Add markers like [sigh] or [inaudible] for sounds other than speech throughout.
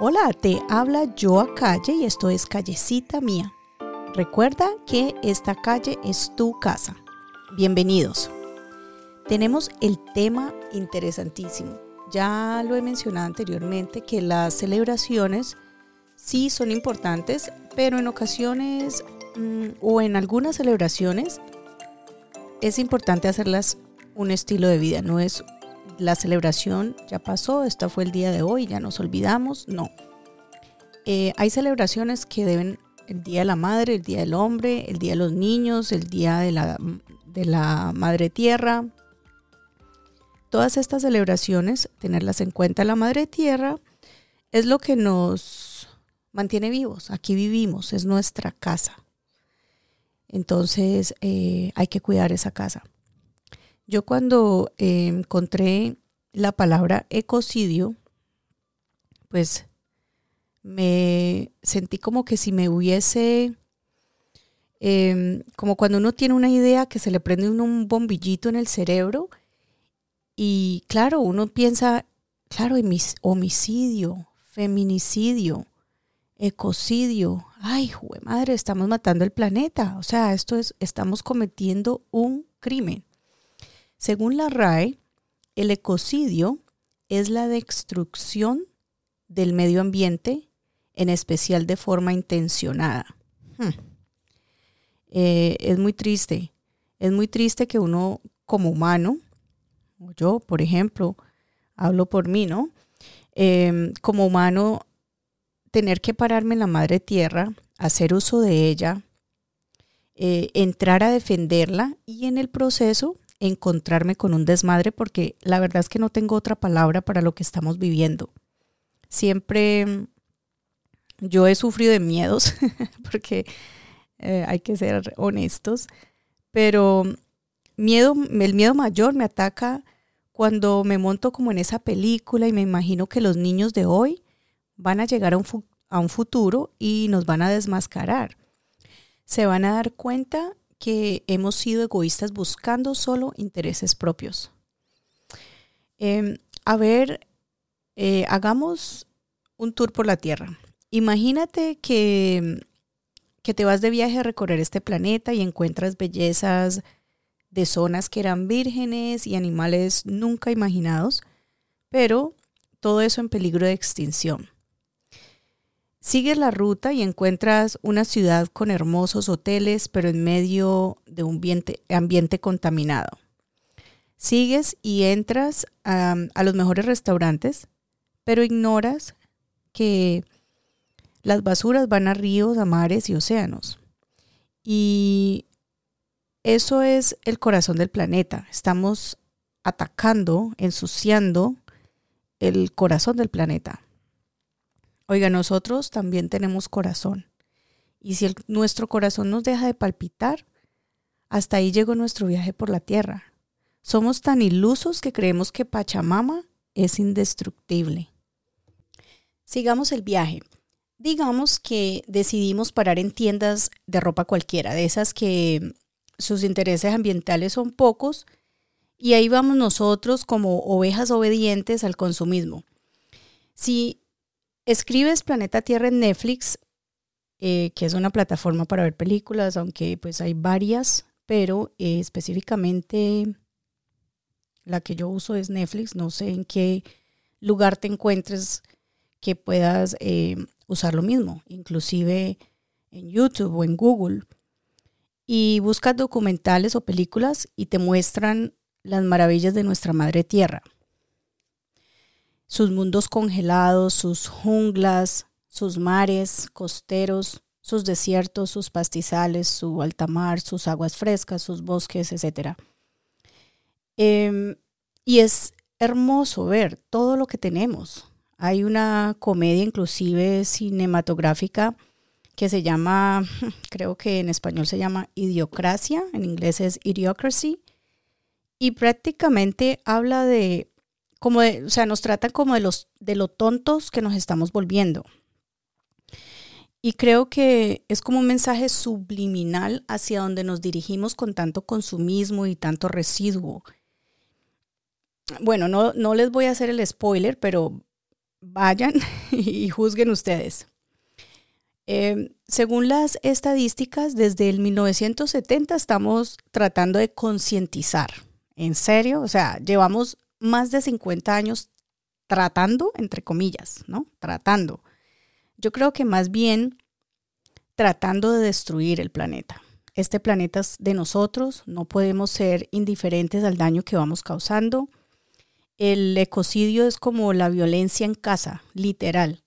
Hola, te habla Joa Calle y esto es Callecita Mía. Recuerda que esta calle es tu casa. Bienvenidos. Tenemos el tema interesantísimo. Ya lo he mencionado anteriormente que las celebraciones sí son importantes, pero en ocasiones mm, o en algunas celebraciones es importante hacerlas un estilo de vida, no es la celebración ya pasó, esta fue el día de hoy, ya nos olvidamos, no. Eh, hay celebraciones que deben, el Día de la Madre, el Día del Hombre, el Día de los Niños, el Día de la, de la Madre Tierra. Todas estas celebraciones, tenerlas en cuenta la Madre Tierra, es lo que nos mantiene vivos. Aquí vivimos, es nuestra casa. Entonces eh, hay que cuidar esa casa. Yo cuando eh, encontré la palabra ecocidio, pues me sentí como que si me hubiese, em, como cuando uno tiene una idea que se le prende un bombillito en el cerebro y claro, uno piensa, claro, homicidio, feminicidio, ecocidio, ay, madre, estamos matando el planeta, o sea, esto es, estamos cometiendo un crimen. Según la RAE, el ecocidio es la destrucción del medio ambiente, en especial de forma intencionada. Hmm. Eh, es muy triste. Es muy triste que uno como humano, yo por ejemplo, hablo por mí, ¿no? Em, como humano, tener que pararme en la madre tierra, hacer uso de ella, eh, entrar a defenderla y en el proceso encontrarme con un desmadre porque la verdad es que no tengo otra palabra para lo que estamos viviendo. Siempre mm, yo he sufrido de miedos [laughs] porque eh, hay que ser honestos, pero miedo, el miedo mayor me ataca cuando me monto como en esa película y me imagino que los niños de hoy van a llegar a un, a un futuro y nos van a desmascarar. Se van a dar cuenta que hemos sido egoístas buscando solo intereses propios. Em, a ver, eh, hagamos un tour por la Tierra. Imagínate que, que te vas de viaje a recorrer este planeta y encuentras bellezas de zonas que eran vírgenes y animales nunca imaginados, pero todo eso en peligro de extinción. Sigues la ruta y encuentras una ciudad con hermosos hoteles, pero en medio de un ambiente, contaminado. Sigues y entras a, los mejores restaurantes, pero ignoras que las basuras van a ríos, a mares y océanos. Y eso es el corazón del planeta. Estamos atacando, ensuciando el corazón del planeta. Oiga, nosotros también tenemos corazón. Y si nuestro corazón nos deja de palpitar, hasta ahí llegó nuestro viaje por la tierra. Somos tan ilusos que creemos que Pachamama es indestructible. Sigamos el viaje. Digamos que decidimos parar en tiendas de ropa cualquiera, de esas que sus intereses ambientales son pocos, y ahí vamos nosotros como ovejas obedientes al consumismo. Si Escribes Planeta Tierra en Netflix, eh, que es una plataforma para ver películas, aunque pues hay varias, pero eh, específicamente la que yo uso es Netflix. No sé en qué lugar te encuentres que puedas eh, usar lo mismo, inclusive en YouTube o en Google. Y buscas documentales o películas y te muestran las maravillas de nuestra madre tierra sus mundos congelados, sus junglas, sus mares costeros, sus desiertos, sus pastizales, su alta mar, sus aguas frescas, sus bosques, etc. Em, y es hermoso ver todo lo que tenemos. Hay una comedia inclusive cinematográfica que se llama, [laughs] creo que en español se llama Idiocracia, en inglés es Idiocracy, y prácticamente habla de como o sea, nos tratan como de los de lo tontos que nos estamos volviendo. Y creo que es como un mensaje subliminal hacia donde nos dirigimos con tanto consumismo y tanto residuo. Bueno, no, no les voy a hacer el spoiler, pero vayan [laughs] y juzguen ustedes. Em, según las estadísticas, desde el 1970 estamos tratando de concientizar. ¿En serio? O sea, llevamos más de 50 años tratando, entre comillas, ¿no? Tratando. Yo creo que más bien tratando de destruir el planeta. Este planeta es de nosotros, no podemos ser indiferentes al daño que vamos causando. El ecocidio es como la violencia en casa, literal.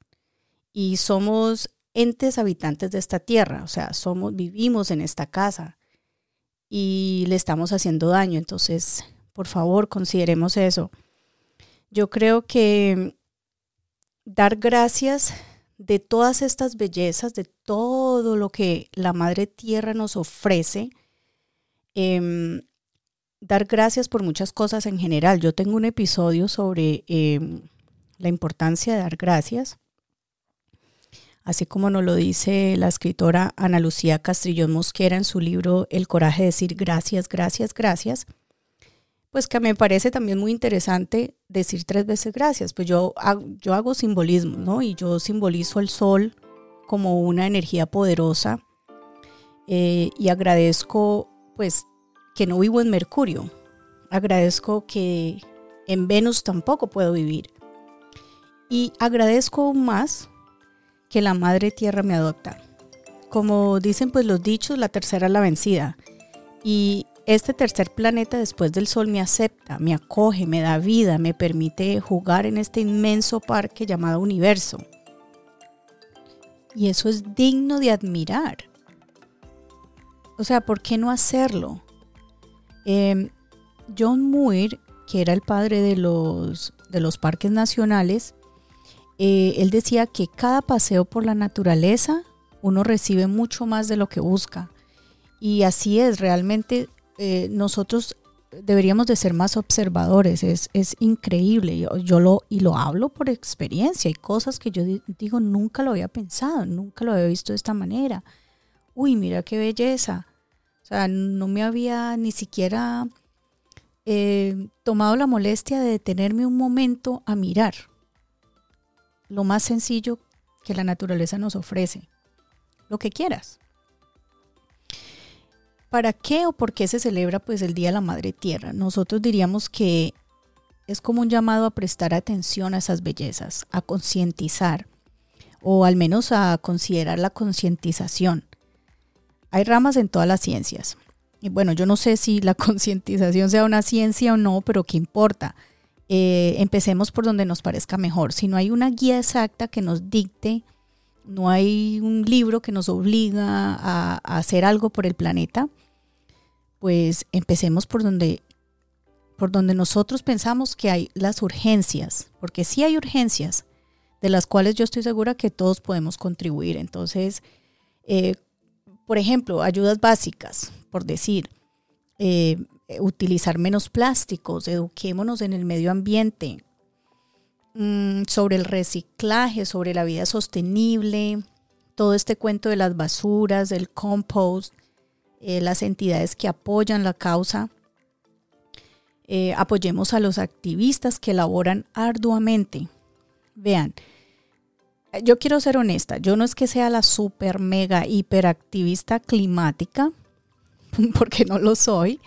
Y somos entes habitantes de esta tierra, o sea, somos vivimos en esta casa y le estamos haciendo daño, entonces, por favor, consideremos eso. Yo creo que dar gracias de todas estas bellezas, de todo lo que la Madre Tierra nos ofrece, em, dar gracias por muchas cosas en general. Yo tengo un episodio sobre em, la importancia de dar gracias, así como nos lo dice la escritora Ana Lucía Castrillón Mosquera en su libro El coraje de decir gracias, gracias, gracias. Pues que me parece también muy interesante decir tres veces gracias. Pues yo, yo hago simbolismo, ¿no? Y yo simbolizo el sol como una energía poderosa eh, y agradezco pues que no vivo en Mercurio. Agradezco que en Venus tampoco puedo vivir. Y agradezco más que la Madre Tierra me adopta. Como dicen pues los dichos, la tercera es la vencida. Y este tercer planeta después del Sol me acepta, me acoge, me da vida, me permite jugar en este inmenso parque llamado universo. Y eso es digno de admirar. O sea, ¿por qué no hacerlo? Em, John Muir, que era el padre de los, de los parques nacionales, eh, él decía que cada paseo por la naturaleza uno recibe mucho más de lo que busca. Y así es, realmente eh, nosotros deberíamos de ser más observadores, es, increíble. Yo, lo, y lo hablo por experiencia, hay cosas que yo digo, nunca lo había pensado, nunca lo había visto de esta manera. Uy, mira qué belleza. O sea, no me había ni siquiera eh, tomado la molestia de detenerme un momento a mirar lo más sencillo que la naturaleza nos ofrece. Lo que quieras. ¿Para qué o por qué se celebra pues el Día de la Madre Tierra? Nosotros diríamos que es como un llamado a prestar atención a esas bellezas, a concientizar o al menos a considerar la concientización. Hay ramas en todas las ciencias. Y bueno, yo no sé si la [laughs] concientización sea una ciencia o no, pero ¿qué importa? Eh, empecemos por donde nos parezca mejor. Si no hay una guía exacta que nos dicte, no hay un libro que nos obliga a, hacer algo por el planeta, pues empecemos por donde, por donde nosotros pensamos que hay las urgencias, porque sí hay urgencias, de las cuales yo estoy segura que todos podemos contribuir. Entonces, eh, por ejemplo, ayudas básicas, por decir, eh, utilizar menos plásticos, eduquémonos en el medio ambiente, mm, sobre el reciclaje, sobre la vida sostenible, todo este cuento de las basuras, del compost, eh, las entidades que apoyan la causa. Eh, apoyemos a los activistas que laboran arduamente. Vean, yo quiero ser honesta, yo no es que sea la super mega hiperactivista climática, [laughs] porque no lo soy.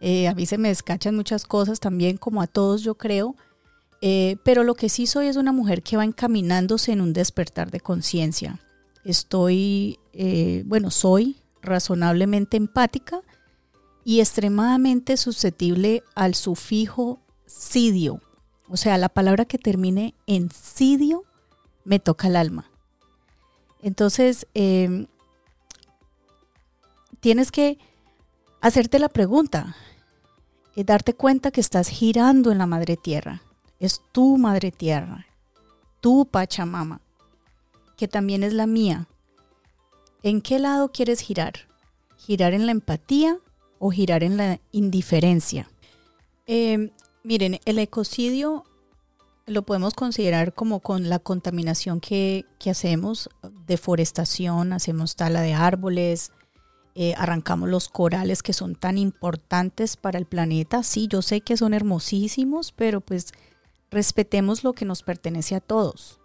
Eh, a mí se me descachan muchas cosas también, como a todos yo creo. Pero lo que sí soy es una mujer que va encaminándose en un despertar de conciencia. Estoy, bueno, soy razonablemente empática y extremadamente susceptible al sufijo sidio. O sea, la palabra que termine en sidio me toca el alma. Entonces, em, tienes que hacerte la pregunta, y darte cuenta que estás girando en la madre tierra. Es tu madre tierra, tu Pachamama, que también es la mía. ¿En qué lado quieres girar? ¿Girar en la empatía o girar en la indiferencia? Em, miren, el ecocidio lo podemos considerar como con la contaminación que, que hacemos, deforestación, hacemos tala de árboles, eh, arrancamos los corales que son tan importantes para el planeta. Sí, yo sé que son hermosísimos, pero pues respetemos lo que nos pertenece a todos.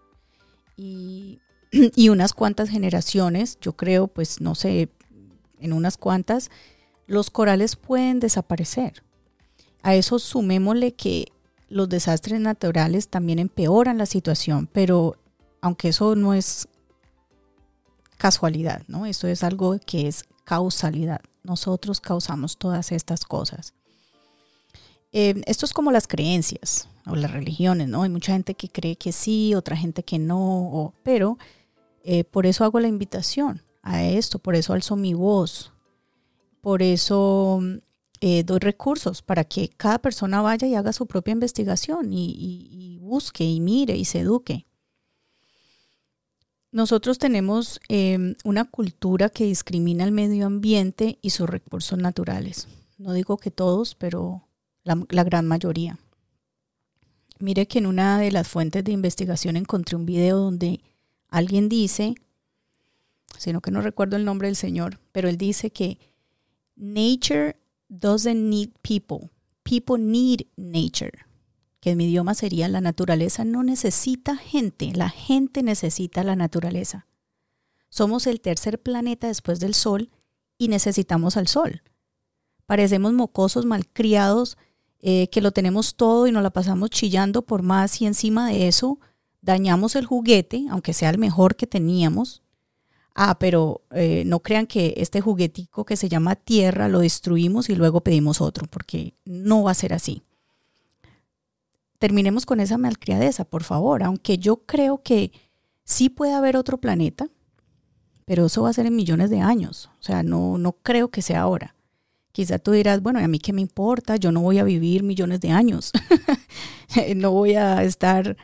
Y, [clears throat] y unas cuantas generaciones, yo creo, pues no sé, en unas cuantas, los corales pueden desaparecer. A eso sumémosle que los desastres naturales también empeoran la situación, pero aunque eso no es casualidad, ¿no? Eso es algo que es causalidad. Nosotros causamos todas estas cosas. Eh, esto es como las creencias o las religiones, ¿no? Hay mucha gente que cree que sí, otra gente que no, pero eh, por eso hago la invitación a esto, por eso alzo mi voz, por eso eh, doy recursos para que cada persona vaya y haga su propia investigación y, busque y mire y se eduque. Nosotros tenemos em, una cultura que discrimina el medio ambiente y sus recursos naturales. No digo que todos, pero la, gran mayoría. Mire que en una de las fuentes de investigación encontré un video donde alguien dice, sino que no recuerdo el nombre del señor, pero él dice que Nature doesn't need people. People need nature. Que en mi idioma sería la naturaleza no necesita gente, la gente necesita la naturaleza. Somos el tercer planeta después del Sol y necesitamos al Sol. Parecemos mocosos malcriados eh, que lo tenemos todo y nos la pasamos chillando por más y encima de eso dañamos el juguete, aunque sea el mejor que teníamos, ah, pero eh, no crean que este juguetico que se llama tierra lo destruimos y luego pedimos otro, porque no va a ser así. Terminemos con esa malcriadeza, por favor, aunque yo creo que sí puede haber otro planeta, pero eso va a ser en millones de años, o sea, no, no creo que sea ahora. Quizá tú dirás, bueno, a mí qué me importa? Yo no voy a vivir millones de años. [laughs] no voy a estar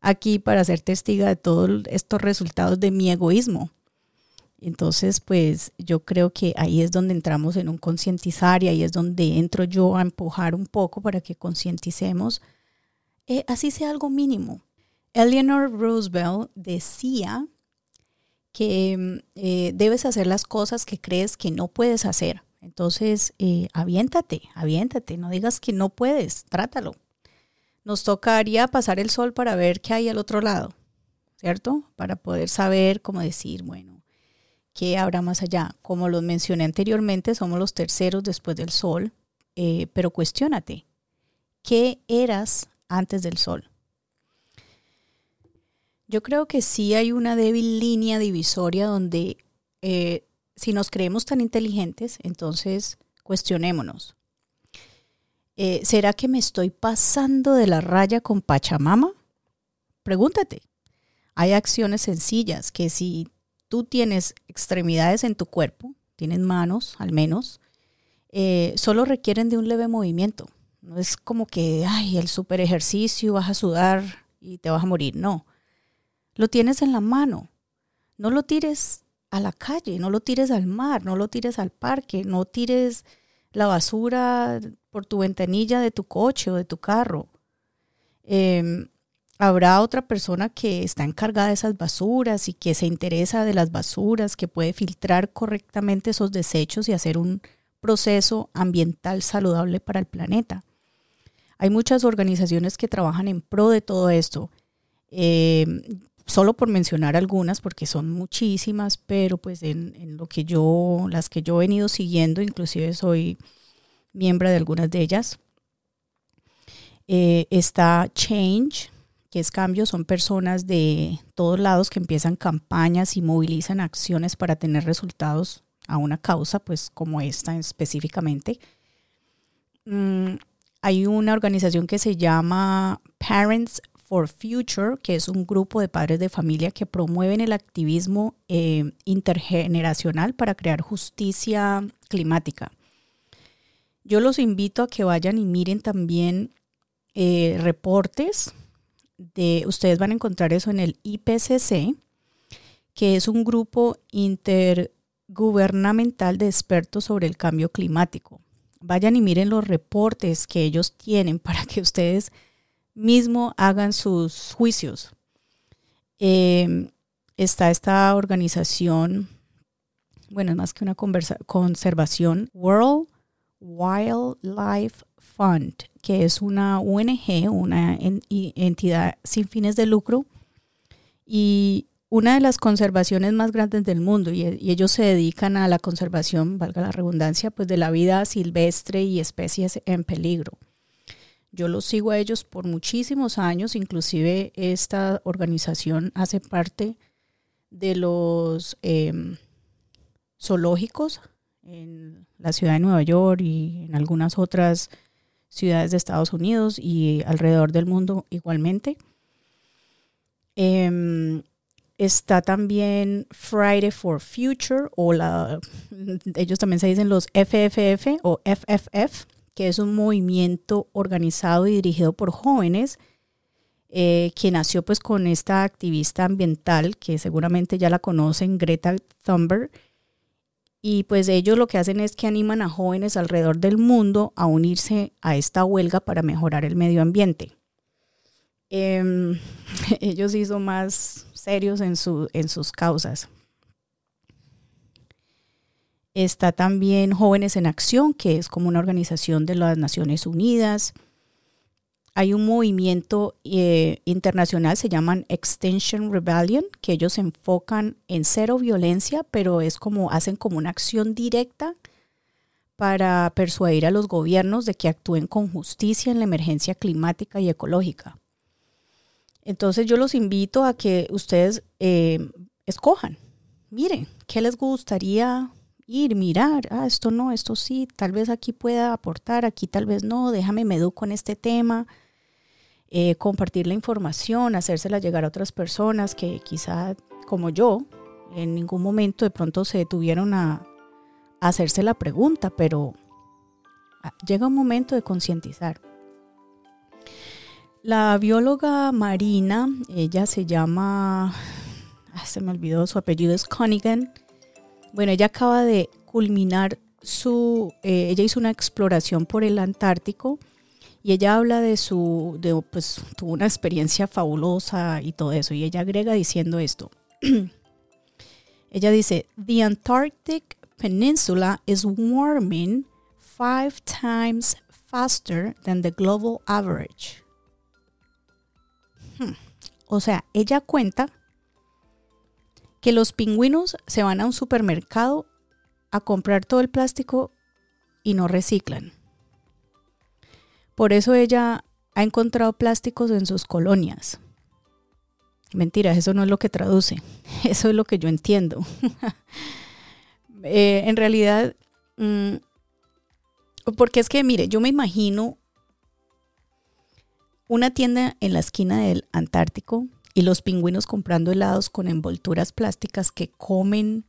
aquí para ser testiga de todos estos resultados de mi egoísmo. Entonces, pues yo creo que ahí es donde entramos en un concientizar y ahí es donde entro yo a empujar un poco para que concienticemos, eh, así sea algo mínimo. Eleanor Roosevelt decía que eh, debes hacer las cosas que crees que no puedes hacer. Entonces, eh, aviéntate, aviéntate, no digas que no puedes, trátalo. Nos tocaría pasar el sol para ver qué hay al otro lado, ¿cierto? Para poder saber cómo decir, bueno, ¿Qué habrá más allá? Como los mencioné anteriormente, somos los terceros después del Sol, eh, pero cuestiónate, ¿qué eras antes del Sol? Yo creo que sí hay una débil línea divisoria donde eh, si nos creemos tan inteligentes, entonces cuestionémonos. Eh, ¿Será que me estoy pasando de la raya con Pachamama? Pregúntate. Hay acciones sencillas que si tú tienes extremidades en tu cuerpo, tienes manos al menos, eh, solo requieren de un leve movimiento. No es como que, ay, el super ejercicio, vas a sudar y te vas a morir. No. Lo tienes en la mano. No lo tires a la calle, no lo tires al mar, no lo tires al parque, no tires la basura por tu ventanilla de tu coche o de tu carro. Em, habrá otra persona que está encargada de esas basuras y que se interesa de las basuras, que puede filtrar correctamente esos desechos y hacer un proceso ambiental saludable para el planeta. Hay muchas organizaciones que trabajan en pro de todo esto. Eh, solo por mencionar algunas, porque son muchísimas, pero pues en, lo que yo, las que yo he venido siguiendo, inclusive soy miembro de algunas de ellas. Eh, está Change, que es cambio, son personas de todos lados que empiezan campañas y movilizan acciones para tener resultados a una causa, pues como esta específicamente. Mm, hay una organización que se llama Parents for Future, que es un grupo de padres de familia que promueven el activismo eh, intergeneracional para crear justicia climática. Yo los invito a que vayan y miren también eh, reportes ustedes van a encontrar eso en el IPCC, que es un grupo intergubernamental de expertos sobre el cambio climático. Vayan y miren los reportes que ellos tienen para que ustedes mismo hagan sus juicios. Em, está esta organización, bueno, es más que una conservación, World Wildlife Fund, que es una ONG, una entidad sin fines de lucro y una de las conservaciones más grandes del mundo y, ellos se dedican a la conservación, valga la redundancia, pues de la vida silvestre y especies en peligro. Yo los sigo a ellos por muchísimos años, inclusive esta organización hace parte de los em, zoológicos en la ciudad de Nueva York y en algunas otras ciudades de Estados Unidos y alrededor del mundo igualmente. Em, está también Friday for Future o la, [laughs] ellos también se dicen los FFF o FFF, que es un movimiento organizado y dirigido por jóvenes eh, que nació pues con esta activista ambiental que seguramente ya la conocen, Greta Thunberg, y pues ellos lo que hacen es que animan a jóvenes alrededor del mundo a unirse a esta huelga para mejorar el medio ambiente. Em, [laughs] ellos sí son más serios en, en sus causas. Está también Jóvenes en Acción, que es como una organización de las Naciones Unidas hay un movimiento eh, internacional, se llaman Extension Rebellion, que ellos se enfocan en cero violencia, pero es como hacen como una acción directa para persuadir a los gobiernos de que actúen con justicia en la emergencia climática y ecológica. Entonces yo los invito a que ustedes eh, escojan, miren, ¿qué les gustaría ir, mirar? Ah, esto no, esto sí, tal vez aquí pueda aportar, aquí tal vez no, déjame me educo en este tema eh, compartir la información, hacérsela llegar a otras personas que quizá como yo en ningún momento de pronto se detuvieron a, hacerse la pregunta, pero ah, llega un momento de concientizar. La bióloga marina, ella se llama, ah, se me olvidó, su apellido es Conigan. Bueno, ella acaba de culminar su, eh, ella hizo una exploración por el Antártico y ella habla de su, de, pues tuvo una experiencia fabulosa y todo eso. Y ella agrega diciendo esto. [clears throat] ella dice, The Antarctic Peninsula is warming five times faster than the global average. Hmm. O sea, ella cuenta que los pingüinos se van a un supermercado a comprar todo el plástico y no reciclan. Por eso ella ha encontrado plásticos en sus colonias. Mentira, eso no es lo que traduce, [laughs] eso es lo que yo entiendo. [laughs] Eh, en realidad, mm, porque es que, mire, yo me imagino una tienda en la esquina del Antártico y los pingüinos comprando helados con envolturas plásticas que comen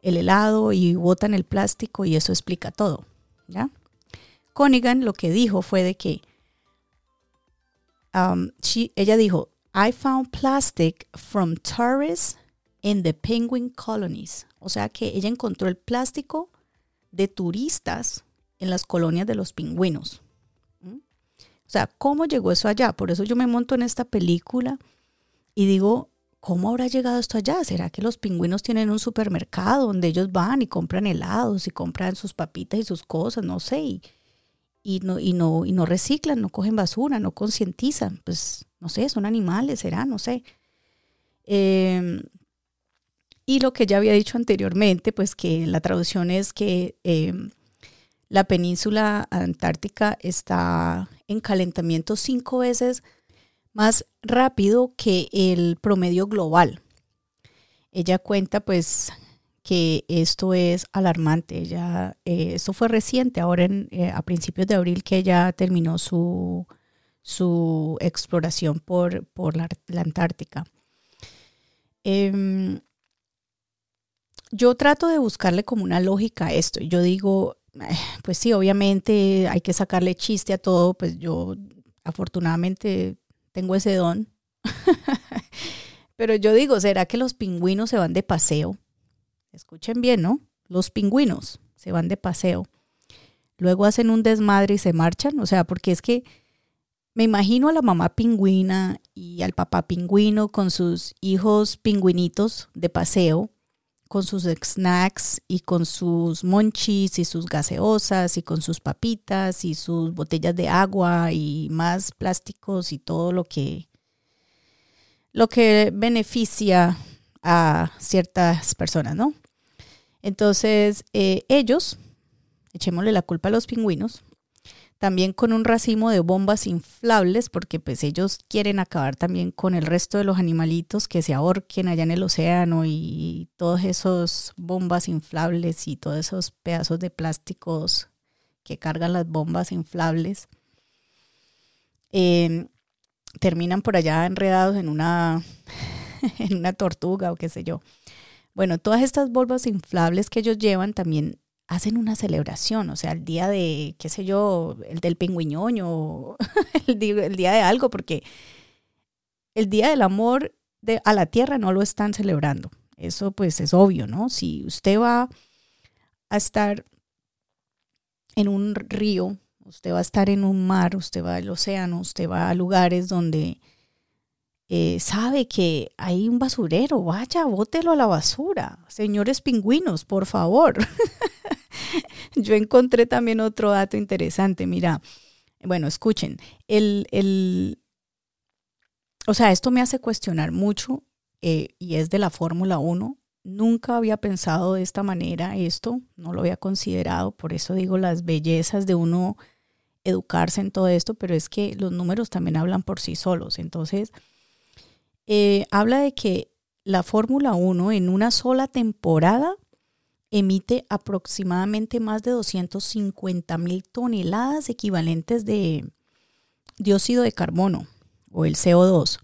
el helado y botan el plástico y eso explica todo, ¿ya? Conigan lo que dijo fue de que um, ella dijo, I found plastic from tourists in the penguin colonies. O sea que ella encontró el plástico de turistas en las colonias de los pingüinos. ¿Mm? O sea, ¿cómo llegó eso allá? Por eso yo me monto en esta película y digo, ¿cómo habrá llegado esto allá? ¿Será que los pingüinos tienen un supermercado donde ellos van y compran helados y compran sus papitas y sus cosas? No sé. Y, no, y no, y no reciclan, no cogen basura, no concientizan. Pues no sé, son animales, será, no sé. Em, y lo que ya había dicho anteriormente, pues que la traducción es que em, la península antártica está en calentamiento cinco veces más rápido que el promedio global. Ella cuenta pues que esto es alarmante. Ya, eh, esto fue reciente, ahora eh, a principios de abril que ella terminó su, su exploración por, por la, Antártica. Em, yo trato de buscarle como una lógica a esto. Yo digo, pues sí, obviamente hay que sacarle chiste a todo, pues yo afortunadamente tengo ese don. [laughs] Pero yo digo, ¿será que los pingüinos se van de paseo? Escuchen bien, ¿no? Los pingüinos se van de paseo. Luego hacen un desmadre y se marchan. O sea, porque es que me imagino a la mamá pingüina y al papá pingüino con sus hijos pingüinitos de paseo, con sus snacks y con sus monchis y sus gaseosas y con sus papitas y sus botellas de agua y más plásticos y todo lo que lo que beneficia a ciertas personas, ¿no? Entonces, eh, ellos, echémosle la culpa a los pingüinos, también con un racimo de bombas inflables, porque pues ellos quieren acabar también con el resto de los animalitos que se ahorquen allá en el océano y todos esos bombas inflables y todos esos pedazos de plásticos que cargan las bombas inflables. Em, terminan por allá enredados en una, [laughs] en una tortuga o qué sé yo. Bueno, todas estas bombas inflables que ellos llevan también hacen una celebración, o sea, el día de, qué sé yo, el del pingüiñoño, [laughs] el, el día de algo, porque el día del amor de, a la tierra no lo están celebrando. Eso pues es obvio, ¿no? Si usted va a estar en un río, usted va a estar en un mar, usted va al océano, usted va a lugares donde eh, sabe que hay un basurero, vaya, bótelo a la basura. Señores pingüinos, por favor. [laughs] Yo encontré también otro dato interesante. Mira, bueno, escuchen, el, el, o sea, esto me hace cuestionar mucho eh, y es de la Fórmula 1. Nunca había pensado de esta manera esto, no lo había considerado, por eso digo las bellezas de uno educarse en todo esto, pero es que los números también hablan por sí solos. Entonces, eh, habla de que la Fórmula 1 en una sola temporada emite aproximadamente más de 250 mil toneladas equivalentes de dióxido de carbono o el CO2,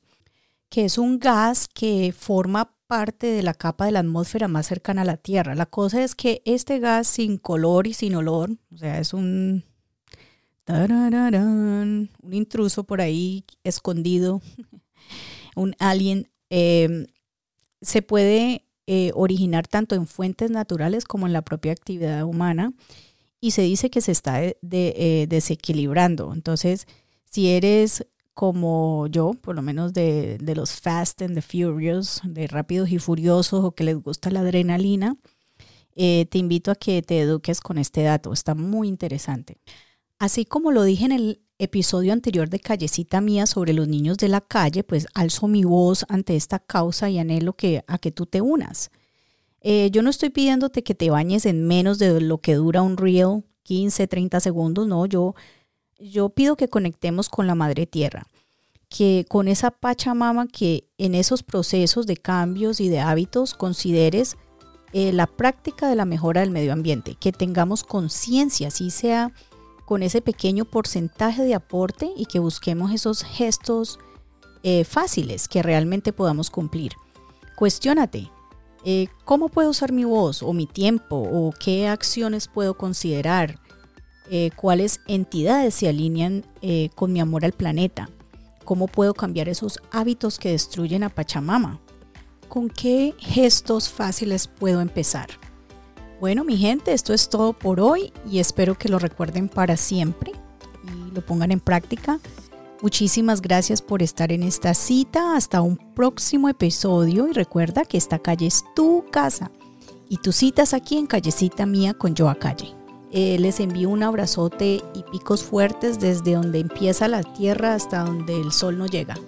que es un gas que forma parte de la capa de la atmósfera más cercana a la Tierra. La cosa es que este gas sin color y sin olor, o sea, es un, un intruso por ahí escondido [laughs] un alien, em, se puede eh, originar tanto en fuentes naturales como en la propia actividad humana y se dice que se está eh, desequilibrando. Entonces, si eres como yo, por lo menos de, de, los Fast and the Furious, de rápidos y furiosos o que les gusta la adrenalina, eh, te invito a que te eduques con este dato. Está muy interesante. Así como lo dije en el episodio anterior de Callecita Mía sobre los niños de la calle, pues alzo mi voz ante esta causa y anhelo que, a que tú te unas. Eh, yo no estoy pidiéndote que te bañes en menos de lo que dura un reel, 15, 30 segundos, no, yo, yo pido que conectemos con la Madre Tierra, que con esa Pachamama que en esos procesos de cambios y de hábitos consideres eh, la práctica de la mejora del medio ambiente, que tengamos conciencia, así sea con ese pequeño porcentaje de aporte y que busquemos esos gestos eh, fáciles que realmente podamos cumplir. Cuestiónate, eh, ¿cómo puedo usar mi voz o mi tiempo o qué acciones puedo considerar? Eh, ¿Cuáles entidades se alinean con mi amor al planeta? ¿Cómo puedo cambiar esos hábitos que destruyen a Pachamama? ¿Con qué gestos fáciles puedo empezar? Bueno, mi gente, esto es todo por hoy y espero que lo recuerden para siempre y lo pongan en práctica. Muchísimas gracias por estar en esta cita. Hasta un próximo episodio y recuerda que esta calle es tu casa y tus citas aquí en Callecita Mía con Joa Calle. Eh, les envío un abrazote y picos fuertes desde donde empieza la tierra hasta donde el sol no llega.